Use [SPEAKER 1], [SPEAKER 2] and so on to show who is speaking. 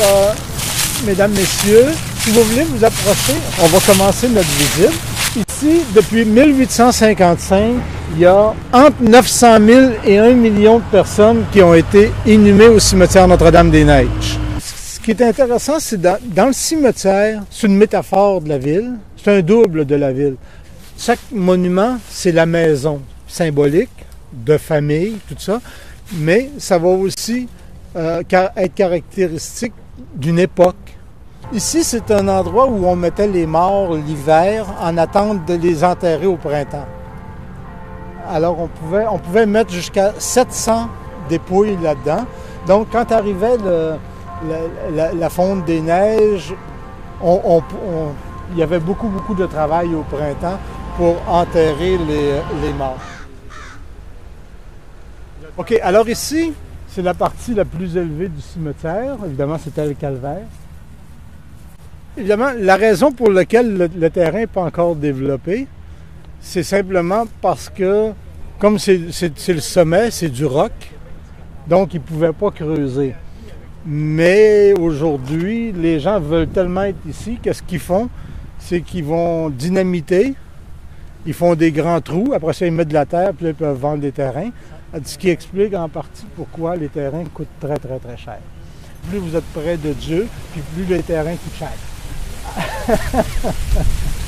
[SPEAKER 1] euh, mesdames, messieurs, si vous voulez vous approcher, on va commencer notre visite. Ici, depuis 1855, il y a entre 900 000 et 1 million de personnes qui ont été inhumées au cimetière Notre-Dame-des-Neiges. Ce qui est intéressant, c'est dans, dans le cimetière, c'est une métaphore de la ville, c'est un double de la ville. Chaque monument, c'est la maison symbolique de famille, tout ça, mais ça va aussi euh, être caractéristique d'une époque. Ici, c'est un endroit où on mettait les morts l'hiver en attente de les enterrer au printemps. Alors, on pouvait, on pouvait mettre jusqu'à 700 dépouilles là-dedans. Donc, quand arrivait la, fonte des neiges, il y avait beaucoup, beaucoup de travail au printemps pour enterrer les, les morts. OK, alors ici, c'est la partie la plus élevée du cimetière. Évidemment, c'était le calvaire. Évidemment, la raison pour laquelle le, terrain n'est pas encore développé, c'est simplement parce que, comme c'est le sommet, c'est du roc, donc ils ne pouvaient pas creuser. Mais aujourd'hui, les gens veulent tellement être ici qu'est-ce qu'ils font? C'est qu'ils vont dynamiter, ils font des grands trous, après ça, ils mettent de la terre, puis ils peuvent vendre des terrains. Ce qui explique en partie pourquoi les terrains coûtent très, très, très cher. Plus vous êtes près de Dieu, puis plus les terrains coûtent cher.